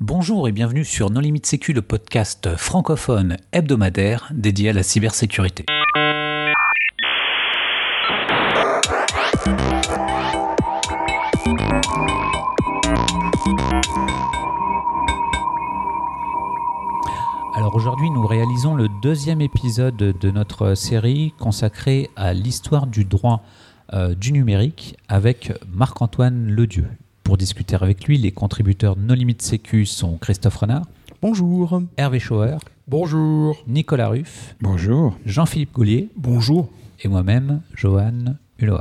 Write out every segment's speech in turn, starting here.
Bonjour et bienvenue sur Non Limite Sécu, le podcast francophone hebdomadaire dédié à la cybersécurité. Alors aujourd'hui, nous réalisons le deuxième épisode de notre série consacrée à l'histoire du droit euh, du numérique avec Marc-Antoine Ledieu. Pour discuter avec lui, les contributeurs No Limite Sécu sont Christophe Renard. Bonjour. Hervé Schauer. Bonjour. Nicolas Ruff. Bonjour. Jean-Philippe Goulier. Bonjour. Et moi-même, Johan Hulot.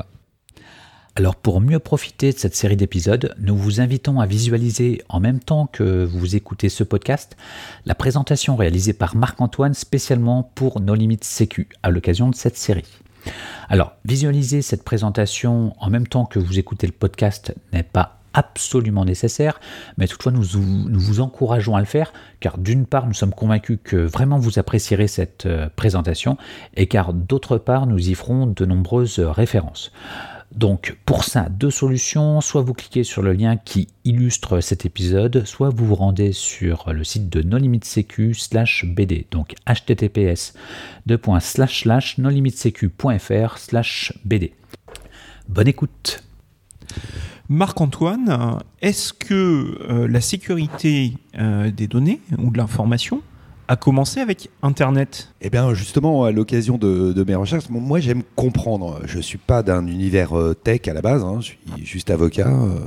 Alors pour mieux profiter de cette série d'épisodes, nous vous invitons à visualiser en même temps que vous écoutez ce podcast la présentation réalisée par Marc-Antoine spécialement pour No Limites Sécu à l'occasion de cette série. Alors, visualiser cette présentation en même temps que vous écoutez le podcast n'est pas absolument nécessaire, mais toutefois nous, vous encourageons à le faire, car d'une part nous sommes convaincus que vraiment vous apprécierez cette euh, présentation, et car d'autre part nous y ferons de nombreuses références. Donc pour ça, deux solutions, soit vous cliquez sur le lien qui illustre cet épisode, soit vous vous rendez sur le site de nolimitsecu slash bd, donc https nolimitsecu.fr slash bd. Bonne écoute Marc-Antoine, est-ce que euh, la sécurité euh, des données ou de l'information a commencé avec Internet Eh bien, justement, à l'occasion de, mes recherches, moi j'aime comprendre. Je ne suis pas d'un univers euh, tech à la base, hein. je suis juste avocat. Euh.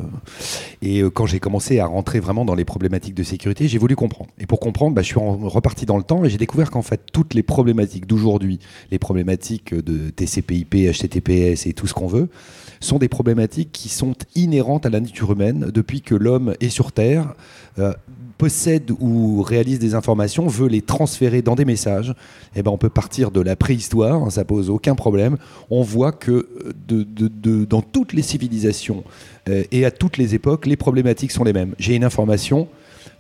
et euh, quand j'ai commencé à rentrer vraiment dans les problématiques de sécurité, j'ai voulu comprendre. Et pour comprendre, bah, je suis reparti dans le temps et j'ai découvert qu'en fait, toutes les problématiques d'aujourd'hui, les problématiques de TCP/IP, HTTPS et tout ce qu'on veut, sont des problématiques qui sont inhérentes à la nature humaine depuis que l'homme est sur Terre possède ou réalise des informations, veut les transférer dans des messages, eh ben on peut partir de la préhistoire, hein, ça pose aucun problème. On voit que de, dans toutes les civilisations euh, et à toutes les époques, les problématiques sont les mêmes. J'ai une information,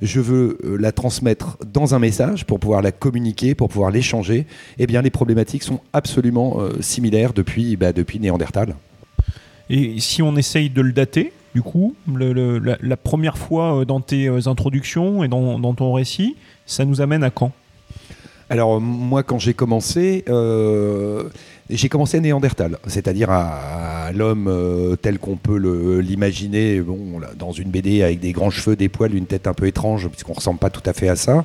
je veux euh, la transmettre dans un message pour pouvoir la communiquer, pour pouvoir l'échanger. Eh bien, les problématiques sont absolument euh, similaires depuis, bah, depuis Néandertal. Et si on essaye de le dater, du coup, la, première fois euh, dans tes euh, introductions et dans, ton récit, ça nous amène à quand? Alors moi quand j'ai commencé, euh, j'ai commencé à Néandertal, c'est-à-dire à, l'homme tel qu'on peut l'imaginer bon, dans une BD avec des grands cheveux, des poils, une tête un peu étrange, puisqu'on ne ressemble pas tout à fait à ça.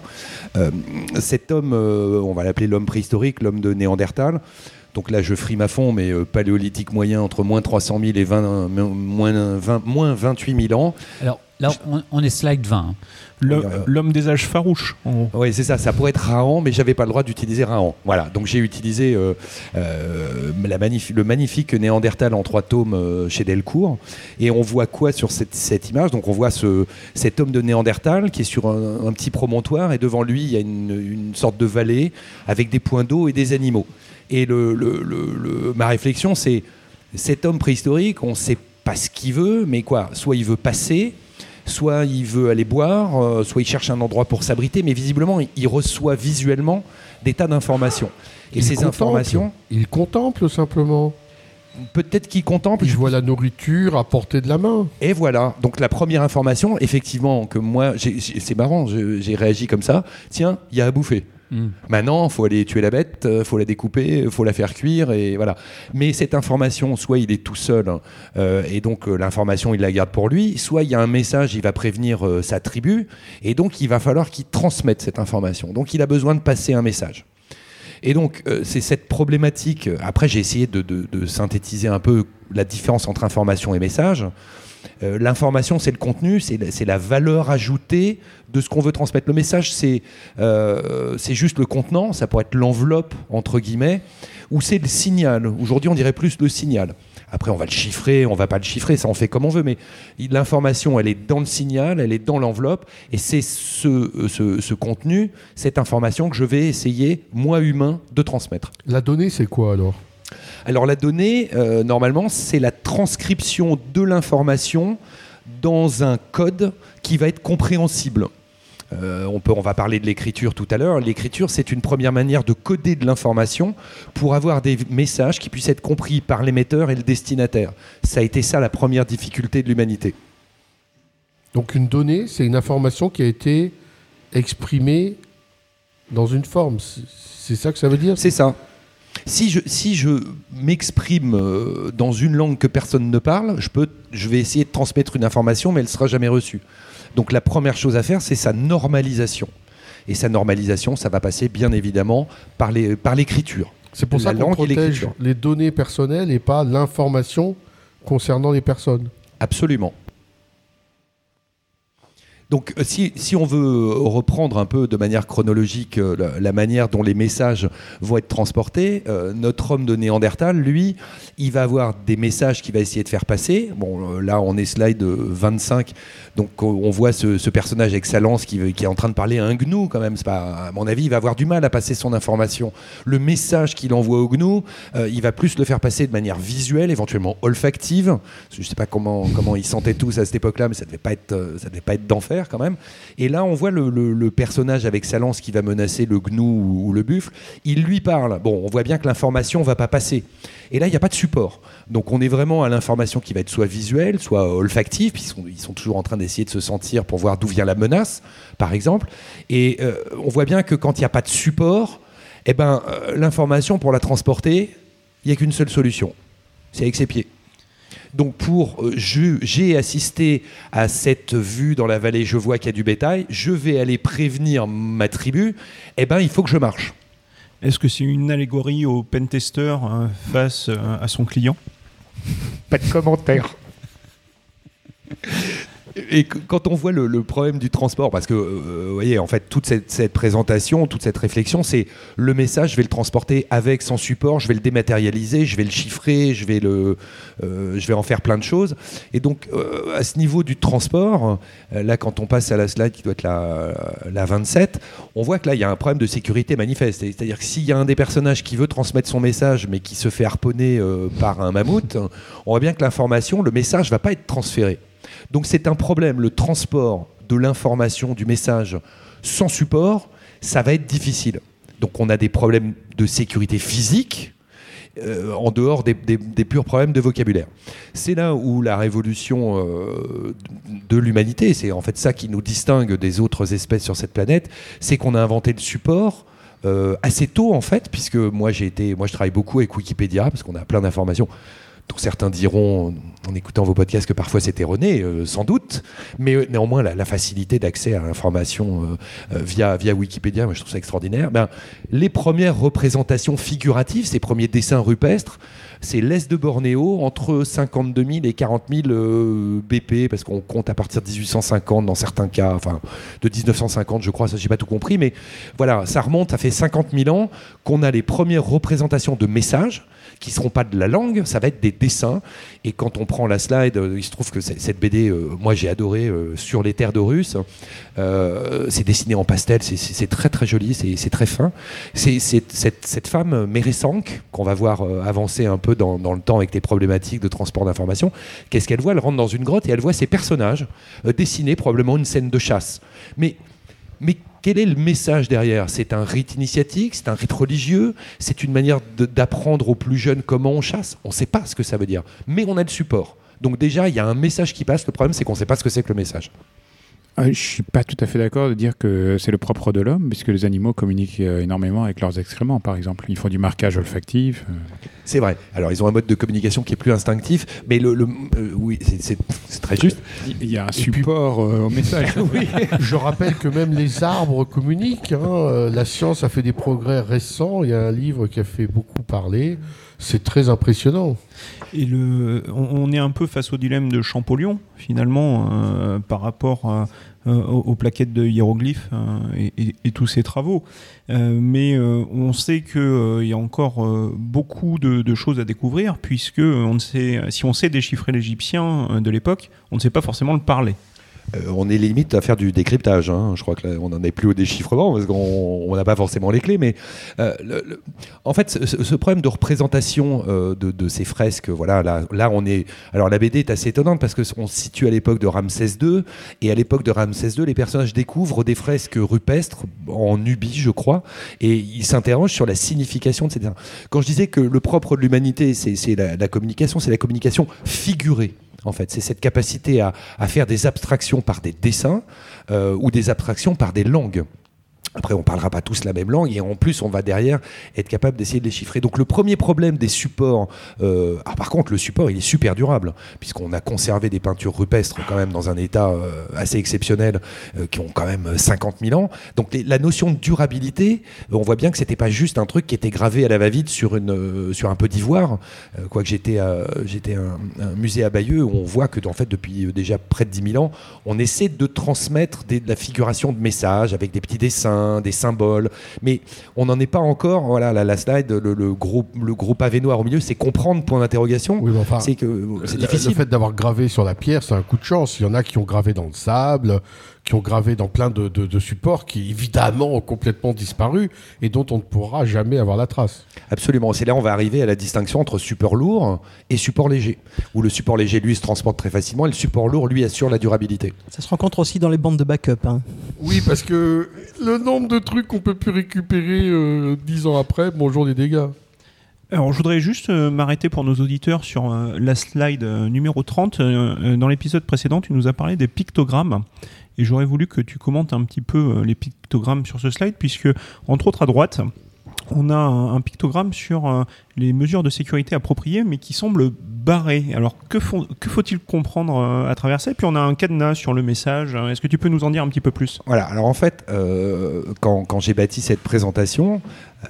cet homme, on va l'appeler l'homme préhistorique, l'homme de Néandertal, donc là, je frime à fond, mais euh, paléolithique moyen entre moins 300 000 et 20, euh, moins, 20, moins 28 000 ans. Alors là, on, est slide 20. Hein. L'homme des âges farouches. Oui, c'est ça. Ça pourrait être Rahan, mais j'avais pas le droit d'utiliser Rahan. Voilà. Donc j'ai utilisé euh, la le magnifique Néandertal en trois tomes chez Delcourt. Et on voit quoi sur cette, image? Donc on voit ce, cet homme de Néandertal qui est sur un, petit promontoire et devant lui il y a une, une sorte de vallée avec des points d'eau et des animaux. Et le, ma réflexion, c'est cet homme préhistorique, on ne sait pas ce qu'il veut, mais quoi Soit il veut passer, soit il veut aller boire, euh, soit il cherche un endroit pour s'abriter, mais visiblement, il reçoit visuellement des tas d'informations. Et ces informations. Il contemple simplement. Peut-être qu'il contemple. Il voit la nourriture à portée de la main. Et voilà. Donc la première information, effectivement, que moi, c'est marrant, j'ai réagi comme ça. Tiens, il y a à bouffer. Hmm. Maintenant, faut aller tuer la bête, euh, faut la découper, faut la faire cuire, et voilà. Mais cette information, soit il est tout seul, hein, euh, et donc euh, l'information, il la garde pour lui, soit il y a un message, il va prévenir sa tribu, et donc il va falloir qu'il transmette cette information. Donc il a besoin de passer un message. Et donc, c'est cette problématique. Après, j'ai essayé de, synthétiser un peu la différence entre information et message. Euh, l'information, c'est le contenu, c'est la, valeur ajoutée de ce qu'on veut transmettre. Le message, euh, c'est juste le contenant, ça pourrait être l'enveloppe, entre guillemets, ou c'est le signal. Aujourd'hui, on dirait plus le signal. Après, on va le chiffrer, on va pas le chiffrer, ça on fait comme on veut, mais l'information, elle est dans le signal, elle est dans l'enveloppe, et c'est ce, ce, contenu, cette information que je vais essayer, moi humain, de transmettre. La donnée, c'est quoi alors? Alors la donnée, euh, normalement, c'est la transcription de l'information dans un code qui va être compréhensible. Euh, on, peut, on va parler de l'écriture tout à l'heure. L'écriture, c'est une première manière de coder de l'information pour avoir des messages qui puissent être compris par l'émetteur et le destinataire. Ça a été ça la première difficulté de l'humanité. Donc une donnée, c'est une information qui a été exprimée dans une forme. C'est ça que ça veut dire? C'est ça. Si je, si je m'exprime euh, dans une langue que personne ne parle, je, peux, je vais essayer de transmettre une information, mais elle ne sera jamais reçue. Donc la première chose à faire, c'est sa normalisation. Et sa normalisation, ça va passer bien évidemment par l'écriture. Par c'est pour ça qu'on protège les données personnelles et pas l'information concernant les personnes. Absolument. Donc euh, si, on veut reprendre un peu de manière chronologique euh, la, manière dont les messages vont être transportés, euh, notre homme de Néandertal, lui, il va avoir des messages qu'il va essayer de faire passer. Bon, là, on est slide 25, donc on voit ce, personnage avec sa lance qui, qui, est en train de parler à un gnou quand même. Pas, à mon avis, il va avoir du mal à passer son information. Le message qu'il envoie au gnou, il va plus le faire passer de manière visuelle, éventuellement olfactive. Je ne sais pas comment, comment ils sentaient tous à cette époque-là, mais ça ne devait pas être, ça devait pas être d'enfer quand même. Et là, on voit le, personnage avec sa lance qui va menacer le gnou ou, le buffle. Il lui parle. Bon, on voit bien que l'information va pas passer. Et là, il n'y a pas de support. Donc, on est vraiment à l'information qui va être soit visuelle, soit olfactive, sont, ils sont toujours en train d'essayer de se sentir pour voir d'où vient la menace, par exemple. Et euh, on voit bien que quand il n'y a pas de support, eh ben, euh, l'information, pour la transporter, il n'y a qu'une seule solution. C'est avec ses pieds. Donc pour euh, j'ai assisté à cette vue dans la vallée, je vois qu'il y a du bétail, je vais aller prévenir ma tribu, eh ben il faut que je marche. Est-ce que c'est une allégorie au pentester hein, face euh, à son client? Pas de commentaire. Et quand on voit le, problème du transport, parce que euh, vous voyez, en fait, toute cette, présentation, toute cette réflexion, c'est le message, je vais le transporter avec, sans support, je vais le dématérialiser, je vais le chiffrer, je vais, le, euh, je vais en faire plein de choses. Et donc, euh, à ce niveau du transport, là, quand on passe à la slide qui doit être la, la 27, on voit que là, il y a un problème de sécurité manifeste. C'est-à-dire que s'il y a un des personnages qui veut transmettre son message, mais qui se fait harponner par un mammouth, on voit bien que l'information, le message, ne va pas être transféré. Donc c'est un problème, le transport de l'information, du message sans support, ça va être difficile. Donc on a des problèmes de sécurité physique, euh, en dehors des, purs problèmes de vocabulaire. C'est là où la révolution euh, de l'humanité, c'est en fait ça qui nous distingue des autres espèces sur cette planète, c'est qu'on a inventé le support. Euh, assez tôt en fait, puisque moi j'ai été, moi je travaille beaucoup avec Wikipédia parce qu'on a plein d'informations certains diront, en écoutant vos podcasts, que parfois c'est erroné, euh, sans doute, mais euh, néanmoins, la, facilité d'accès à l'information euh, via, via Wikipédia, moi, je trouve ça extraordinaire. Ben, les premières représentations figuratives, ces premiers dessins rupestres, c'est l'Est de Bornéo, entre 52 000 et 40 000 BP, parce qu'on compte à partir de 1850 dans certains cas, enfin de 1950 je crois, ça j'ai pas tout compris, mais voilà, ça remonte, ça fait 50 000 ans qu'on a les premières représentations de messages qui ne seront pas de la langue, ça va être des dessins. Et quand on prend la slide, euh, il se trouve que cette BD, euh, moi j'ai adoré, euh, sur les terres Russes, c'est dessiné en pastel, c'est très très joli, c'est très fin. C'est cette, femme, Méressank, qu'on va voir avancer un peu dans, dans, le temps avec des problématiques de transport d'information, qu'est-ce qu'elle voit? Elle rentre dans une grotte et elle voit ses personnages dessiner probablement une scène de chasse. Mais, mais quel est le message derrière? C'est un rite initiatique, c'est un rite religieux, c'est une manière d'apprendre aux plus jeunes comment on chasse? On ne sait pas ce que ça veut dire, mais on a le support. Donc déjà, il y a un message qui passe. Le problème, c'est qu'on ne sait pas ce que c'est que le message. Ah, je ne suis pas tout à fait d'accord de dire que c'est le propre de l'homme, puisque les animaux communiquent euh, énormément avec leurs excréments, par exemple. Ils font du marquage olfactif. Euh. C'est vrai. Alors, ils ont un mode de communication qui est plus instinctif, mais le, euh, oui, c'est très juste. Il y a un support au message. oui. Je rappelle que même les arbres communiquent. Hein. La science a fait des progrès récents. Il y a un livre qui a fait beaucoup parler. C'est très impressionnant. Et le, on, est un peu face au dilemme de Champollion, finalement, euh, par rapport euh, aux, plaquettes de hiéroglyphes euh, et, tous ces travaux. mais on sait qu'il y a encore beaucoup de, choses à découvrir, puisque on sait, si on sait déchiffrer l'égyptien de l'époque, on ne sait pas forcément le parler. Euh, on est limite à faire du décryptage. Hein. Je crois qu'on n'en est plus au déchiffrement parce qu'on n'a pas forcément les clés. Mais euh, en fait, ce, problème de représentation euh, de, ces fresques, voilà, là, on est. Alors la BD est assez étonnante parce qu'on se situe à l'époque de Ramsès II et à l'époque de Ramsès II, les personnages découvrent des fresques rupestres en Nubie, je crois, et ils s'interrogent sur la signification de ces Quand je disais que le propre de l'humanité, c'est la communication, c'est la communication figurée. En fait. C'est cette capacité à, faire des abstractions par des dessins euh, ou des abstractions par des langues. Après, on parlera pas tous la même langue et en plus, on va derrière être capable d'essayer de les chiffrer. Donc, le premier problème des supports, euh, ah, par contre, le support, il est super durable puisqu'on a conservé des peintures rupestres quand même dans un état euh, assez exceptionnel euh, qui ont quand même 50 000 ans. Donc, la notion de durabilité, on voit bien que c'était pas juste un truc qui était gravé à la va-vite sur un peu d'ivoire. Quoique j'étais j'étais un, musée à Bayeux où on voit que en fait depuis déjà près de 10 000 ans, on essaie de transmettre de la figuration de messages avec des petits dessins des symboles, mais on n'en est pas encore. Voilà, la, la slide, le, gros, le gros pavé noir au milieu, c'est comprendre point d'interrogation. Oui, enfin, c'est que c'est difficile. Le fait d'avoir gravé sur la pierre, c'est un coup de chance. Il y en a qui ont gravé dans le sable, qui ont gravé dans plein de, de, de, supports qui évidemment ont complètement disparu et dont on ne pourra jamais avoir la trace. Absolument. C'est là on va arriver à la distinction entre support lourd et support léger. Où le support léger, lui, se transporte très facilement et le support lourd, lui, assure la durabilité. Ça se rencontre aussi dans les bandes de backup. Hein. Oui, parce que le nombre de trucs qu'on peut plus récupérer euh, dix ans après, bonjour les dégâts. Alors, je voudrais juste euh, m'arrêter pour nos auditeurs sur euh, la slide numéro 30. dans l'épisode précédent, tu nous as parlé des pictogrammes. Et j'aurais voulu que tu commentes un petit peu euh, les pictogrammes sur ce slide, puisque, entre autres, à droite, on a un, pictogramme sur euh, les mesures de sécurité appropriées, mais qui semble barré. Alors, que, faut-il comprendre euh, à travers ça? Et puis, on a un cadenas sur le message. Est-ce que tu peux nous en dire un petit peu plus? Voilà, alors en fait, quand j'ai bâti cette présentation,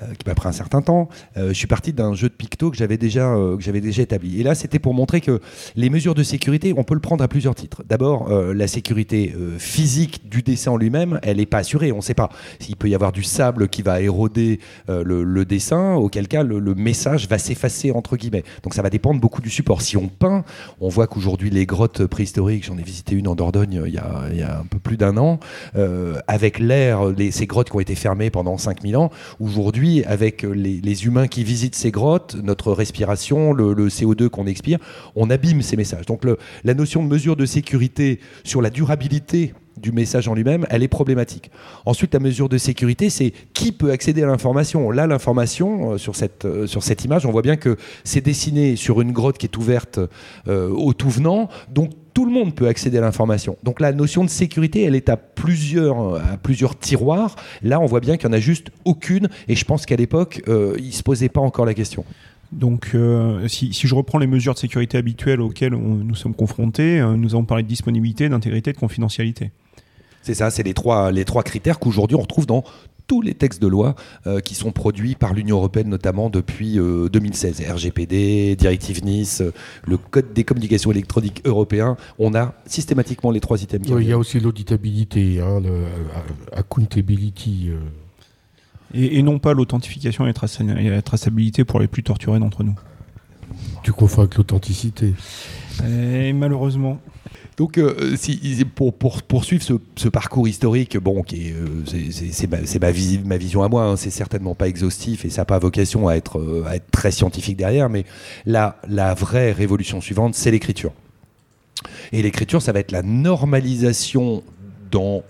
euh, qui m'a pris un certain temps. Euh, je suis parti d'un jeu de picto que j'avais déjà, euh, déjà établi. Et là, c'était pour montrer que les mesures de sécurité, on peut le prendre à plusieurs titres. D'abord, la sécurité physique du dessin en lui-même, elle n'est pas assurée. On ne sait pas s'il peut y avoir du sable qui va éroder le, dessin, auquel cas le, message va s'effacer entre guillemets. Donc ça va dépendre beaucoup du support. Si on peint, on voit qu'aujourd'hui les grottes préhistoriques, j'en ai visité une en Dordogne il y a un peu plus d'un an, avec l'air, ces grottes qui ont été fermées pendant 5000 ans, aujourd'hui avec les, humains qui visitent ces grottes, notre respiration, le, CO2 qu'on expire, on abîme ces messages. Donc la notion de mesure de sécurité sur la durabilité du message en lui-même, elle est problématique. Ensuite, la mesure de sécurité, c'est qui peut accéder à l'information. Là, l'information, euh, sur, cette, euh, sur cette image, on voit bien que c'est dessiné sur une grotte qui est ouverte euh, au tout venant, donc tout le monde peut accéder à l'information. Donc la notion de sécurité, elle est à plusieurs, à plusieurs tiroirs. Là, on voit bien qu'il n'y en a juste aucune, et je pense qu'à l'époque, il ne se posait pas encore la question. Donc, si, si, je reprends les mesures de sécurité habituelles auxquelles nous sommes confrontés, nous avons parlé de disponibilité, d'intégrité, de confidentialité. C'est ça, c'est les trois, les trois critères qu'aujourd'hui on retrouve dans tous les textes de loi euh, qui sont produits par l'Union européenne, notamment depuis 2016. Euh, RGPD, Directive Nice, euh, le Code des communications électroniques européen. On a systématiquement les trois items. il y a aussi l'auditabilité, hein, accountability. Et, non pas l'authentification et, la traçabilité pour les plus torturés d'entre nous. Tu confonds avec l'authenticité. Et malheureusement. Donc, euh, pour, poursuivre ce, parcours historique, bon, euh, c'est ma, vision à moi, hein, c'est certainement pas exhaustif et ça n'a pas vocation à être, euh, à être très scientifique derrière, mais la, la vraie révolution suivante, c'est l'écriture. Et l'écriture, ça va être la normalisation dans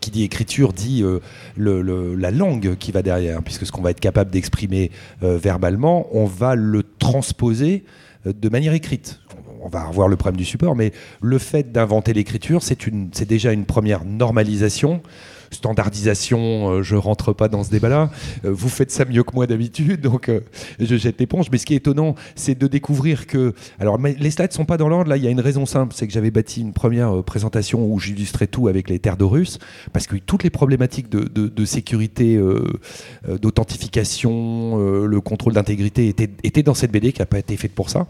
qui dit écriture dit la langue qui va derrière, puisque ce qu'on va être capable d'exprimer verbalement, on va le transposer de manière écrite on va revoir le problème du support, mais le fait d'inventer l'écriture, c'est déjà une première normalisation standardisation, euh, je rentre pas dans ce débat-là. Euh, vous faites ça mieux que moi d'habitude, donc euh, je jette l'éponge. Mais ce qui est étonnant, c'est de découvrir que. Alors, les slides sont pas dans l'ordre. Là, il y a une raison simple, c'est que j'avais bâti une première présentation où j'illustrais tout avec les terres Russes, parce que toutes les problématiques de, sécurité, d'authentification, le contrôle d'intégrité étaient, étaient, dans cette BD qui n'a pas été faite pour ça.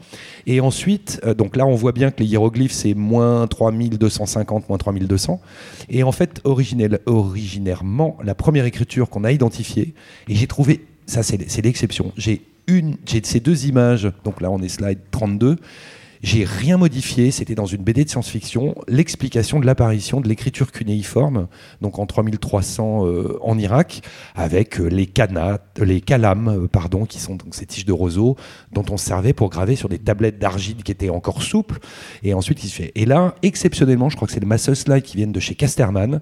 Et ensuite, donc là, on voit bien que les hiéroglyphes, c'est moins 3250, moins 3200. Et en fait, originel, originairement la première écriture qu'on a identifiée. Et j'ai trouvé, ça c'est l'exception, j'ai une, j'ai ces deux images, donc là on est slide 32, j'ai rien modifié, c'était dans une BD de science-fiction, l'explication de l'apparition de l'écriture cunéiforme, donc en 3300 euh, en Irak, avec euh, les canats, les calames, euh, pardon, qui sont ces tiges de roseau dont on servait pour graver sur des tablettes d'argile qui étaient encore souples, et ensuite il se fait. Et là, exceptionnellement, je crois que c'est le Master Slide qui viennent de chez Casterman,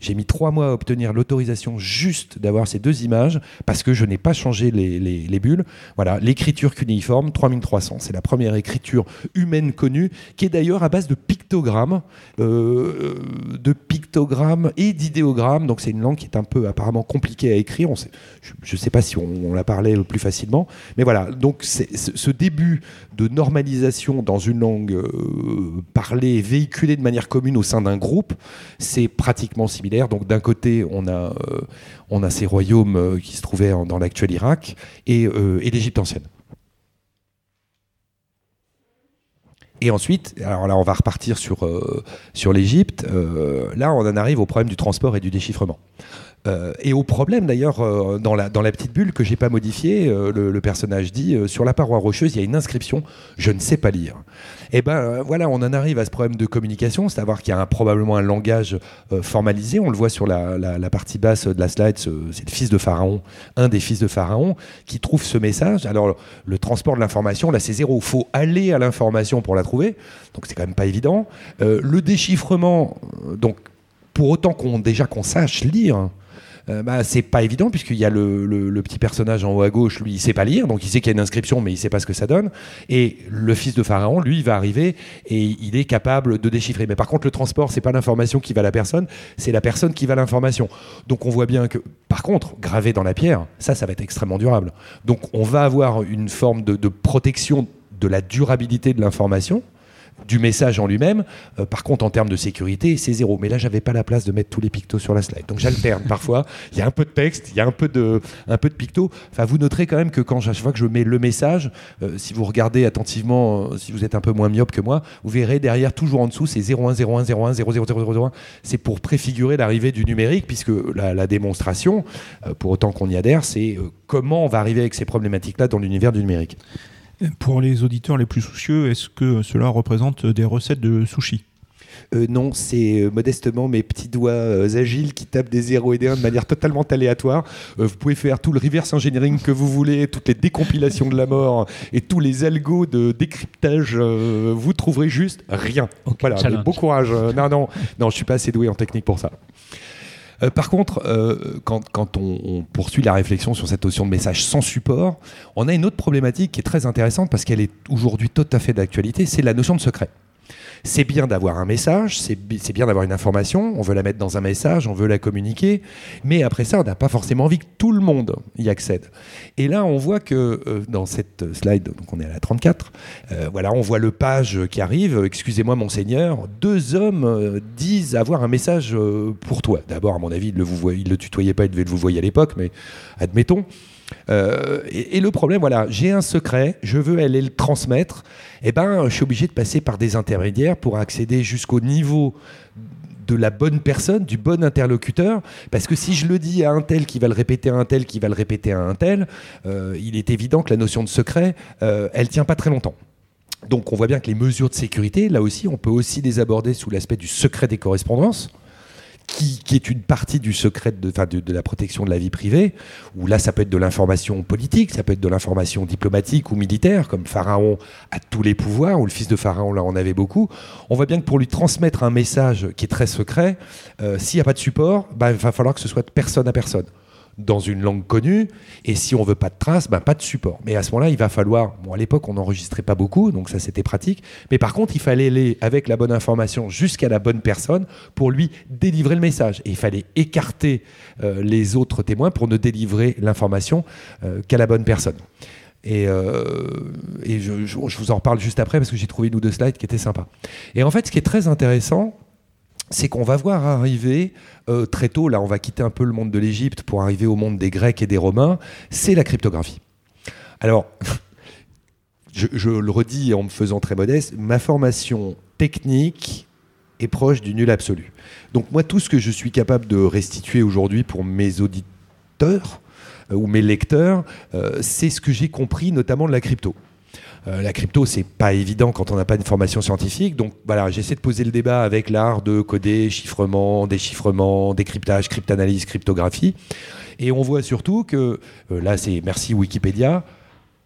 j'ai mis trois mois à obtenir l'autorisation juste d'avoir ces deux images parce que je n'ai pas changé les, les, bulles. Voilà, l'écriture cunéiforme 3300. C'est la première écriture humaine connue, qui est d'ailleurs à base de pictogrammes, euh, de pictogrammes et d'idéogrammes. Donc c'est une langue qui est un peu apparemment compliquée à écrire. On je ne sais pas si on, la parlait plus facilement, mais voilà. Donc ce début de normalisation dans une langue euh, parlée véhiculée de manière commune au sein d'un groupe, c'est pratiquement similaire. Donc d'un côté, on a, euh, ces royaumes qui se trouvaient dans l'actuel Irak et l'Égypte ancienne. Et ensuite, alors là, on va repartir sur, euh, l'Égypte. Euh, là, on en arrive au problème du transport et du déchiffrement. Euh, et au problème d'ailleurs, euh, dans, la, petite bulle que j'ai pas modifiée, euh, le, personnage dit sur la paroi rocheuse, il y a une inscription Je ne sais pas lire. Et eh ben voilà, on en arrive à ce problème de communication, dire qu'il y a probablement un langage formalisé. On le voit sur la, la, partie basse de la slide, c'est le fils de Pharaon, un des fils de Pharaon, qui trouve ce message. Alors le transport de l'information, là c'est zéro. Il faut aller à l'information pour la trouver, donc c'est quand même pas évident. le déchiffrement, donc pour autant qu'on déjà qu'on sache lire. Euh, bah, c'est pas évident puisqu'il y a le, petit personnage en haut à gauche, lui il sait pas lire, donc il sait qu'il y a une inscription mais il sait pas ce que ça donne. Et le fils de Pharaon, lui, il va arriver et il est capable de déchiffrer. Mais par contre, le transport, c'est pas l'information qui va à la personne, c'est la personne qui va à l'information. Donc on voit bien que, par contre, gravé dans la pierre, ça, ça va être extrêmement durable. Donc on va avoir une forme de protection de la durabilité de l'information du message en lui-même. Euh, par contre, en termes de sécurité, c'est zéro. Mais là, j'avais pas la place de mettre tous les pictos sur la slide. Donc j'alterne parfois. Il y a un peu de texte, il y a un peu de, un peu de pictos. Enfin, vous noterez quand même que quand chaque fois que je mets le message, euh, si vous regardez attentivement, euh, si vous êtes un peu moins myope que moi, vous verrez derrière, toujours en dessous, c'est 010101000000. C'est pour préfigurer l'arrivée du numérique, puisque la, démonstration, pour autant qu'on y adhère, c'est comment on va arriver avec ces problématiques-là dans l'univers du numérique. Pour les auditeurs les plus soucieux, est-ce que cela représente des recettes de sushi? Euh, non, c'est euh, modestement mes petits doigts euh, agiles qui tapent des 0 et des 1 de manière totalement aléatoire. vous pouvez faire tout le reverse engineering que vous voulez, toutes les décompilations de la mort et tous les algos de décryptage. vous trouverez juste rien. voilà, bon courage. non, non, non, je suis pas assez doué en technique pour ça. Euh, par contre, euh, quand, on, poursuit la réflexion sur cette notion de message sans support, on a une autre problématique qui est très intéressante parce qu'elle est aujourd'hui tout à fait d'actualité, c'est la notion de secret. C'est bien d'avoir un message, c'est bien d'avoir une information, on veut la mettre dans un message, on veut la communiquer, mais après ça, on n'a pas forcément envie que tout le monde y accède. Et là, on voit que euh, dans cette slide, donc on est à la 34, euh, on voit le page qui arrive, excusez-moi monseigneur, deux hommes euh, disent avoir un message pour toi. D'abord, à mon avis, ils ne le, tutoyaient pas, ils devaient le vous voyer à l'époque, mais admettons. Euh, et, le problème, voilà, j'ai un secret, je veux aller le transmettre, et eh ben, je suis obligé de passer par des intermédiaires pour accéder jusqu'au niveau de la bonne personne, du bon interlocuteur, parce que si je le dis à un tel qui va le répéter à un tel qui va le répéter à un tel, euh, il est évident que la notion de secret, euh, elle tient pas très longtemps. Donc on voit bien que les mesures de sécurité, là aussi, on peut aussi les aborder sous l'aspect du secret des correspondances qui, est une partie du secret de, de, de, la protection de la vie privée, où là ça peut être de l'information politique, ça peut être de l'information diplomatique ou militaire, comme Pharaon a tous les pouvoirs, ou le fils de Pharaon là en avait beaucoup. On voit bien que pour lui transmettre un message qui est très secret, euh, s'il n'y a pas de support, bah, il va falloir que ce soit de personne à personne dans une langue connue. Et si on veut pas de traces, ben pas de support. Mais à ce moment-là, il va falloir. Bon, à l'époque, on n'enregistrait pas beaucoup, donc ça c'était pratique. Mais par contre, il fallait aller avec la bonne information jusqu'à la bonne personne pour lui délivrer le message. Et il fallait écarter euh, les autres témoins pour ne délivrer l'information euh, qu'à la bonne personne. Et, euh, et je, je, vous en reparle juste après parce que j'ai trouvé une ou deux slides qui étaient sympas. Et en fait, ce qui est très intéressant, c'est qu'on va voir arriver euh, très tôt, là on va quitter un peu le monde de l'Égypte pour arriver au monde des Grecs et des Romains, c'est la cryptographie. Alors, je, le redis en me faisant très modeste, ma formation technique est proche du nul absolu. Donc moi, tout ce que je suis capable de restituer aujourd'hui pour mes auditeurs euh, ou mes lecteurs, euh, c'est ce que j'ai compris notamment de la crypto. Euh, la crypto, c'est pas évident quand on n'a pas une formation scientifique. Donc voilà, j'essaie de poser le débat avec l'art de coder, chiffrement, déchiffrement, décryptage, cryptanalyse, cryptographie. Et on voit surtout que, euh, là c'est merci Wikipédia,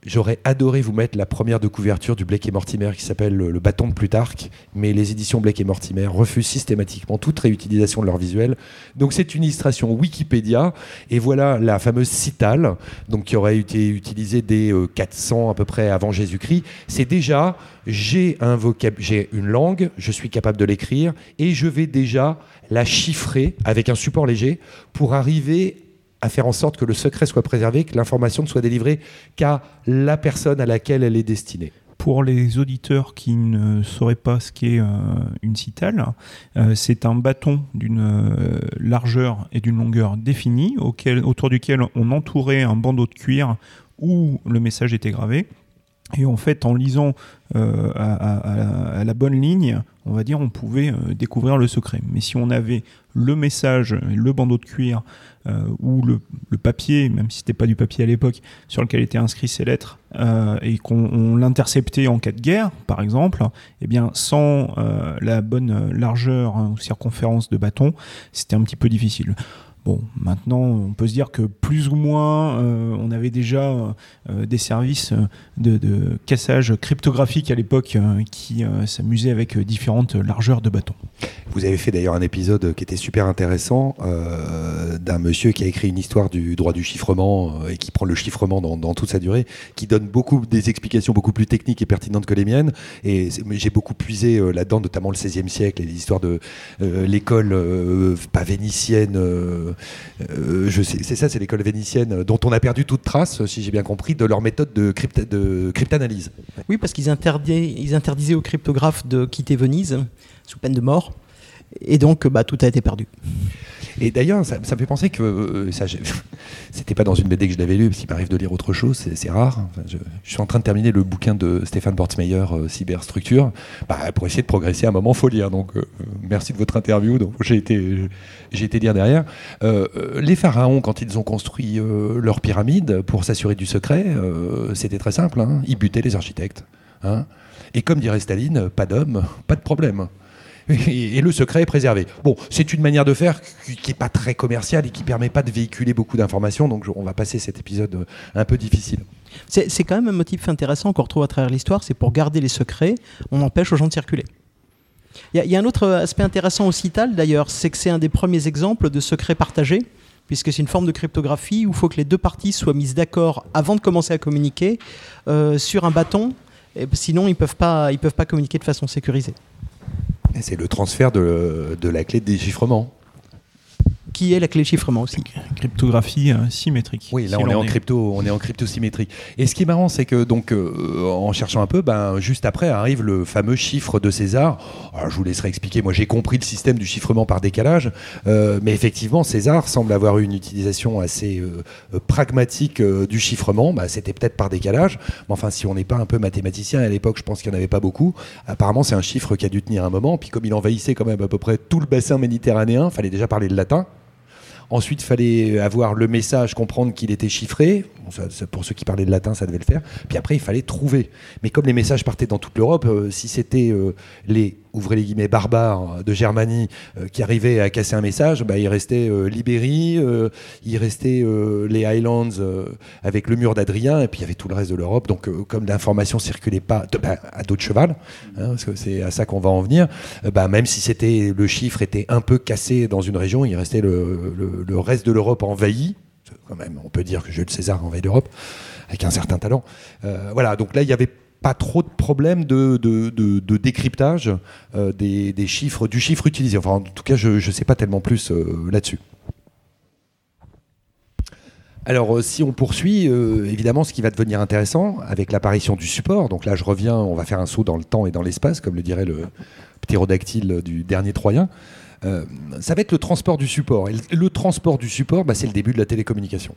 J'aurais adoré vous mettre la première de couverture du Blake et Mortimer qui s'appelle le, bâton de Plutarque, mais les éditions Blake et Mortimer refusent systématiquement toute réutilisation de leur visuel. Donc c'est une illustration Wikipédia, et voilà la fameuse citale, donc qui aurait été utilisée dès 400 euh, à peu près avant Jésus-Christ. C'est déjà j'ai un j'ai une langue, je suis capable de l'écrire, et je vais déjà la chiffrer avec un support léger pour arriver à faire en sorte que le secret soit préservé, que l'information ne soit délivrée qu'à la personne à laquelle elle est destinée. Pour les auditeurs qui ne sauraient pas ce qu'est euh, une citale, euh, c'est un bâton d'une euh, largeur et d'une longueur définie, autour duquel on entourait un bandeau de cuir où le message était gravé. Et en fait, en lisant à, la bonne ligne, on va dire, on pouvait découvrir le secret. Mais si on avait le message, le bandeau de cuir euh, ou le, papier, même si c'était pas du papier à l'époque, sur lequel étaient inscrits ces lettres, euh, et qu'on l'interceptait en cas de guerre, par exemple, eh bien, sans euh, la bonne largeur hein, ou circonférence de bâton, c'était un petit peu difficile. Bon, maintenant, on peut se dire que plus ou moins, euh, on avait déjà euh, des services de, cassage cryptographique à l'époque euh, qui s'amusaient avec différentes largeurs de bâtons. Vous avez fait d'ailleurs un épisode qui était super intéressant d'un monsieur qui a écrit une histoire du droit du chiffrement et qui prend le chiffrement dans, toute sa durée, qui donne beaucoup des explications beaucoup plus techniques et pertinentes que les miennes. Et j'ai beaucoup puisé là-dedans, notamment le XVIe siècle et l'histoire de l'école pas vénitienne sais, c'est ça, c'est l'école vénitienne dont on a perdu toute trace, si j'ai bien compris, de leur méthode de, cryptanalyse. Oui, parce qu'ils interdisaient, ils interdisaient aux cryptographes de quitter Venise sous peine de mort, et donc bah, tout a été perdu. Et d'ailleurs, ça, me fait penser que euh, c'était pas dans une BD que je l'avais lu, parce qu'il m'arrive de lire autre chose, c'est rare. je, suis en train de terminer le bouquin de Stéphane Bortsmeyer, euh, Cyberstructure, bah, pour essayer de progresser. À un moment, faut lire. Donc, euh, merci de votre interview. J'ai été, lire derrière. les pharaons, quand ils ont construit leur pyramide pour s'assurer du secret, c'était très simple. Hein. ils butaient les architectes. Hein. Et comme dirait Staline, pas d'homme, pas de problème et, le secret est préservé. Bon, c'est une manière de faire qui n'est pas très commerciale et qui permet pas de véhiculer beaucoup d'informations, donc on va passer cet épisode euh, un peu difficile. C'est quand même un motif intéressant qu'on retrouve à travers l'histoire, c'est pour garder les secrets, on empêche aux gens de circuler. Il y, a un autre aspect intéressant au CITAL d'ailleurs, c'est que c'est un des premiers exemples de secret partagé, puisque c'est une forme de cryptographie où il faut que les deux parties soient mises d'accord avant de commencer à communiquer euh, sur un bâton, sinon ils ne peuvent, peuvent pas communiquer de façon sécurisée. C'est le transfert de, la clé de déchiffrement qui est la clé de chiffrement aussi? Cryptographie euh, symétrique. Oui, là on est, en crypto, on est en crypto symétrique. Et ce qui est marrant, c'est que donc euh, en cherchant un peu, ben juste après arrive le fameux chiffre de César. Alors, je vous laisserai expliquer. Moi, j'ai compris le système du chiffrement par décalage, euh, mais effectivement, César semble avoir eu une utilisation assez pragmatique du chiffrement. Ben, C'était peut-être par décalage, mais enfin, si on n'est pas un peu mathématicien à l'époque, je pense qu'il n'y en avait pas beaucoup. Apparemment, c'est un chiffre qui a dû tenir un moment. Puis comme il envahissait quand même à peu près tout le bassin méditerranéen, il fallait déjà parler le latin. Ensuite, il fallait avoir le message, comprendre qu'il était chiffré. Pour ceux qui parlaient de latin, ça devait le faire. Puis après, il fallait trouver. Mais comme les messages partaient dans toute l'Europe, euh, si c'était euh, les ouvrez les guillemets, barbares de Germanie euh, qui arrivaient à casser un message, bah, il restait euh, Libérie, euh, il restait les Highlands avec le mur d'Adrien, et puis il y avait tout le reste de l'Europe. Donc, comme l'information circulait pas bah, à dos de cheval, hein, parce que c'est à ça qu'on va en venir, bah, même si c'était le chiffre était un peu cassé dans une région, il restait le, le reste de l'Europe envahi. On peut dire que Jules César envahit l'Europe avec un certain talent. voilà, donc là, il y avait pas trop de problèmes de, décryptage euh, des, chiffres, du chiffre utilisé. Enfin, en tout cas, je ne sais pas tellement plus euh, là-dessus. Alors, euh, si on poursuit, évidemment, ce qui va devenir intéressant avec l'apparition du support, donc là, je reviens, on va faire un saut dans le temps et dans l'espace, comme le dirait le ptérodactyle du dernier Troyen. Ça va être le transport du support. Le, transport du support, bah, c'est le début de la télécommunication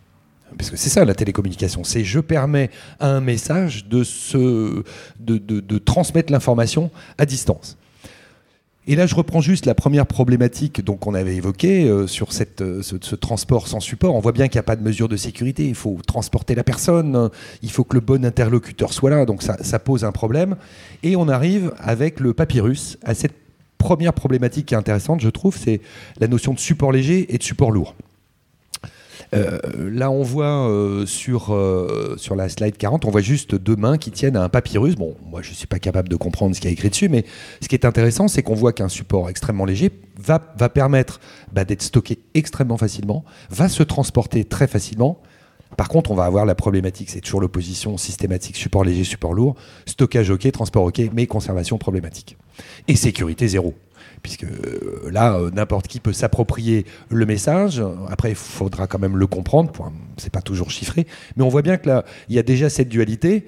parce que c'est ça la télécommunication, c'est je permets à un message de, transmettre l'information à distance. Et là, je reprends juste la première problématique qu'on avait évoquée euh, sur euh, ce, transport sans support. On voit bien qu'il n'y a pas de mesure de sécurité. Il faut transporter la personne. Il faut que le bon interlocuteur soit là. Donc ça, ça pose un problème. Et on arrive avec le papyrus à cette première problématique qui est intéressante, je trouve, c'est la notion de support léger et de support lourd. Euh, là, on voit euh, sur, euh, sur la slide 40, on voit juste deux mains qui tiennent à un papyrus. Bon, moi, je ne suis pas capable de comprendre ce qu'il y a écrit dessus, mais ce qui est intéressant, c'est qu'on voit qu'un support extrêmement léger va, va permettre bah, d'être stocké extrêmement facilement, va se transporter très facilement. Par contre, on va avoir la problématique, c'est toujours l'opposition systématique support léger, support lourd, stockage ok, transport ok, mais conservation problématique. Et sécurité zéro puisque euh, là, euh, n'importe qui peut s'approprier le message. Après, il faudra quand même le comprendre. C'est pas toujours chiffré, mais on voit bien que là, il y a déjà cette dualité.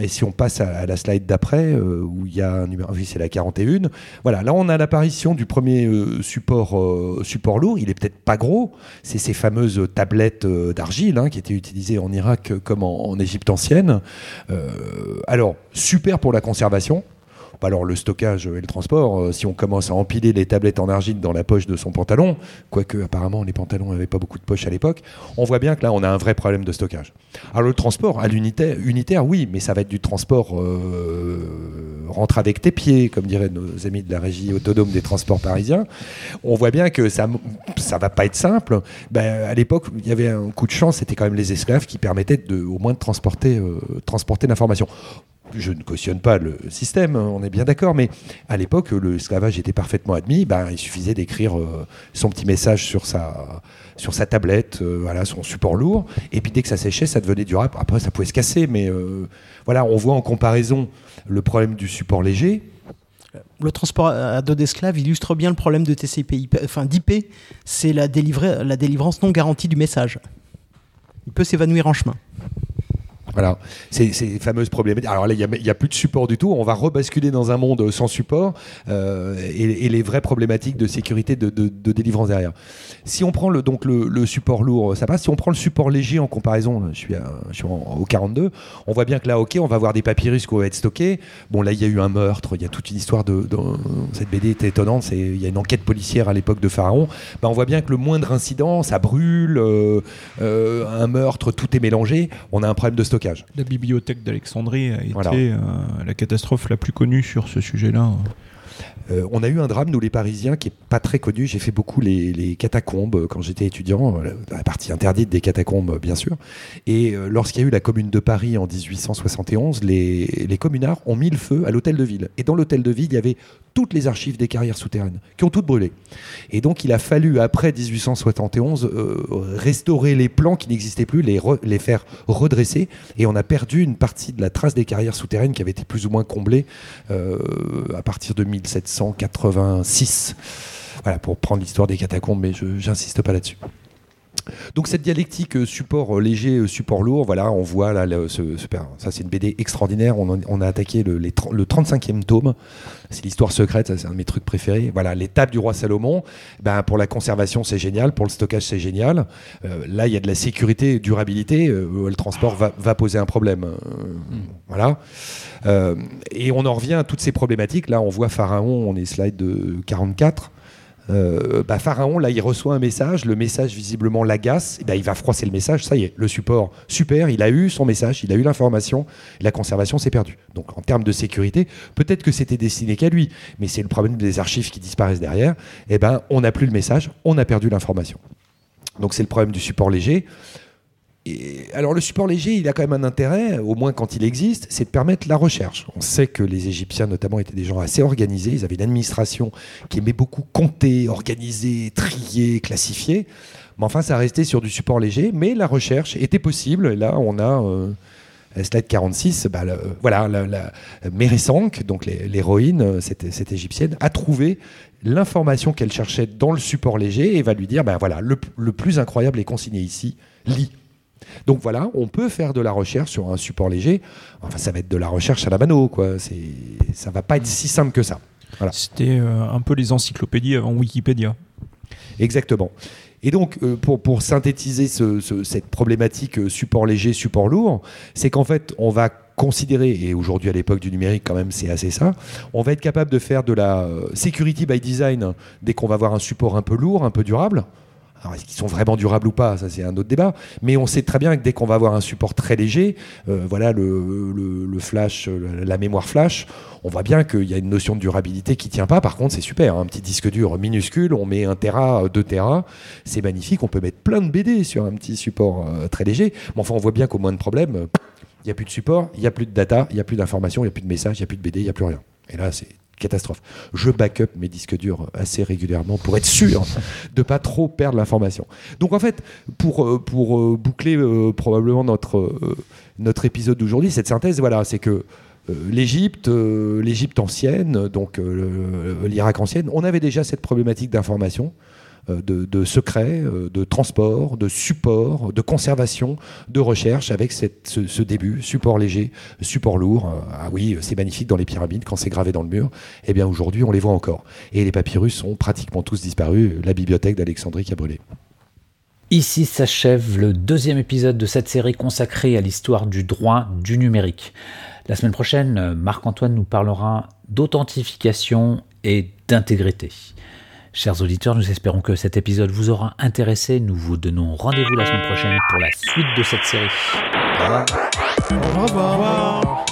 Et si on passe à, la slide d'après, euh, où il y a un numéro, oui, c'est la 41. Voilà, là, on a l'apparition du premier support, support lourd. Il est peut-être pas gros. C'est ces fameuses tablettes d'argile hein, qui étaient utilisées en Irak comme en Égypte ancienne. alors, super pour la conservation alors le stockage et le transport, euh, si on commence à empiler les tablettes en argile dans la poche de son pantalon, quoique apparemment les pantalons n'avaient pas beaucoup de poches à l'époque, on voit bien que là on a un vrai problème de stockage. Alors le transport à l'unitaire, unitaire, oui, mais ça va être du transport euh, rentre avec tes pieds, comme diraient nos amis de la régie autonome des transports parisiens. On voit bien que ça ça va pas être simple. Ben, à l'époque, il y avait un coup de chance, c'était quand même les esclaves qui permettaient de, au moins de transporter, euh, transporter l'information je ne cautionne pas le système, on est bien d'accord, mais à l'époque, le esclavage était parfaitement admis. Ben, il suffisait d'écrire euh, son petit message sur sa, sur sa tablette, euh, voilà, son support lourd, et puis dès que ça séchait, ça devenait durable. Après, ça pouvait se casser, mais euh, voilà, on voit en comparaison le problème du support léger. Le transport à dos d'esclaves illustre bien le problème de TCP, enfin d'IP, c'est la délivrance non garantie du message. Il peut s'évanouir en chemin. Voilà, ces, ces fameuses problématiques. Alors là, il n'y a, plus de support du tout. On va rebasculer dans un monde sans support euh, et, les vraies problématiques de sécurité de, délivrance derrière. Si on prend le, donc le, support lourd, ça passe. Si on prend le support léger en comparaison, je suis, au 42, on voit bien que là, ok, on va avoir des papyrus qui vont être stockés. Bon, là, il y a eu un meurtre, il y a toute une histoire de. cette BD était étonnante. Il y a une enquête policière à l'époque de Pharaon. Ben, on voit bien que le moindre incident, ça brûle, euh, euh, un meurtre, tout est mélangé. On a un problème de stockage. La bibliothèque d'Alexandrie a été euh, la catastrophe la plus connue sur ce sujet-là. Euh, on a eu un drame, nous les Parisiens, qui est pas très connu. J'ai fait beaucoup les, catacombes euh, quand j'étais étudiant, euh, la partie interdite des catacombes, bien sûr. Et lorsqu'il y a eu la commune de Paris en 1871, les, communards ont mis le feu à l'hôtel de ville. Et dans l'hôtel de ville, il y avait toutes les archives des carrières souterraines, qui ont toutes brûlé. Et donc, il a fallu, après 1871, restaurer les plans qui n'existaient plus, les, les faire redresser. Et on a perdu une partie de la trace des carrières souterraines qui avait été plus ou moins comblée à partir de 1700. 1986. Voilà, pour prendre l'histoire des catacombes, mais je n'insiste pas là-dessus. Donc cette dialectique euh, support euh, léger, euh, support lourd, voilà, on voit là, ce, ça c'est une BD extraordinaire, on, a attaqué le, le 35e tome, c'est l'histoire secrète, c'est un de mes trucs préférés. Voilà, l'étape du roi Salomon, ben, pour la conservation c'est génial, pour le stockage c'est génial. là il y a de la sécurité, durabilité, le transport va, va, poser un problème. Hmm. Voilà. et on en revient à toutes ces problématiques, là on voit Pharaon, on est slide de 44. Euh, bah, Pharaon, là, il reçoit un message, le message visiblement l'agace, bah, il va froisser le message, ça y est, le support, super, il a eu son message, il a eu l'information, la conservation s'est perdue. Donc en termes de sécurité, peut-être que c'était destiné qu'à lui, mais c'est le problème des archives qui disparaissent derrière, et ben, on n'a plus le message, on a perdu l'information. Donc c'est le problème du support léger alors le support léger, il a quand même un intérêt, au moins quand il existe, c'est de permettre la recherche. On sait que les Égyptiens notamment étaient des gens assez organisés, ils avaient une administration qui aimait beaucoup compter, organiser, trier, classifier. Mais enfin, ça restait sur du support léger, mais la recherche était possible. Et là, on a... Euh, slide 46, bah, voilà, la, donc l'héroïne, euh, cette, égyptienne, a trouvé l'information qu'elle cherchait dans le support léger et va lui dire, ben voilà, le, le plus incroyable est consigné ici, lit. Donc voilà, on peut faire de la recherche sur un support léger. Enfin, ça va être de la recherche à la mano, quoi. C'est, ça va pas être si simple que ça. C'était euh, un peu les encyclopédies avant Wikipédia. Exactement. Et donc, euh, pour, synthétiser cette problématique euh, support léger, support lourd, c'est qu'en fait, on va considérer, et aujourd'hui à l'époque du numérique quand même c'est assez ça, on va être capable de faire de la security by design dès qu'on va avoir un support un peu lourd, un peu durable, Alors, est-ce qu'ils sont vraiment durables ou pas Ça, c'est un autre débat. Mais on sait très bien que dès qu'on va avoir un support très léger, euh, voilà le, flash, la mémoire flash, on voit bien qu'il y a une notion de durabilité qui tient pas. Par contre, c'est super. Hein. un petit disque dur minuscule, on met 1 Tera, 2 Tera, c'est magnifique. On peut mettre plein de BD sur un petit support euh, très léger. Mais enfin, on voit bien qu'au moins de problème, il n'y a plus de support, il n'y a plus de data, il n'y a plus d'informations, il n'y a plus de messages, il n'y a plus de BD, il n'y a plus rien. Et là, c'est catastrophe. Je backup mes disques durs assez régulièrement pour être sûr de pas trop perdre l'information. Donc en fait, pour, euh, pour euh, boucler euh, probablement notre, notre épisode d'aujourd'hui, cette synthèse, voilà, c'est que l'Égypte, l'Égypte ancienne, donc l'Irak ancienne, on avait déjà cette problématique d'information. Euh, de, secret, euh, de transport, de support, de conservation, de recherche avec ce, début, support léger, support lourd. Euh, ah oui, c'est magnifique dans les pyramides quand c'est gravé dans le mur. Eh bien aujourd'hui, on les voit encore. Et les papyrus ont pratiquement tous disparu. La bibliothèque d'Alexandrie qui a brûlé. Ici s'achève le deuxième épisode de cette série consacrée à l'histoire du droit du numérique. La semaine prochaine, Marc-Antoine nous parlera d'authentification et d'intégrité. Chers auditeurs, nous espérons que cet épisode vous aura intéressé. Nous vous donnons rendez-vous la semaine prochaine pour la suite de cette série. Au revoir. Au revoir.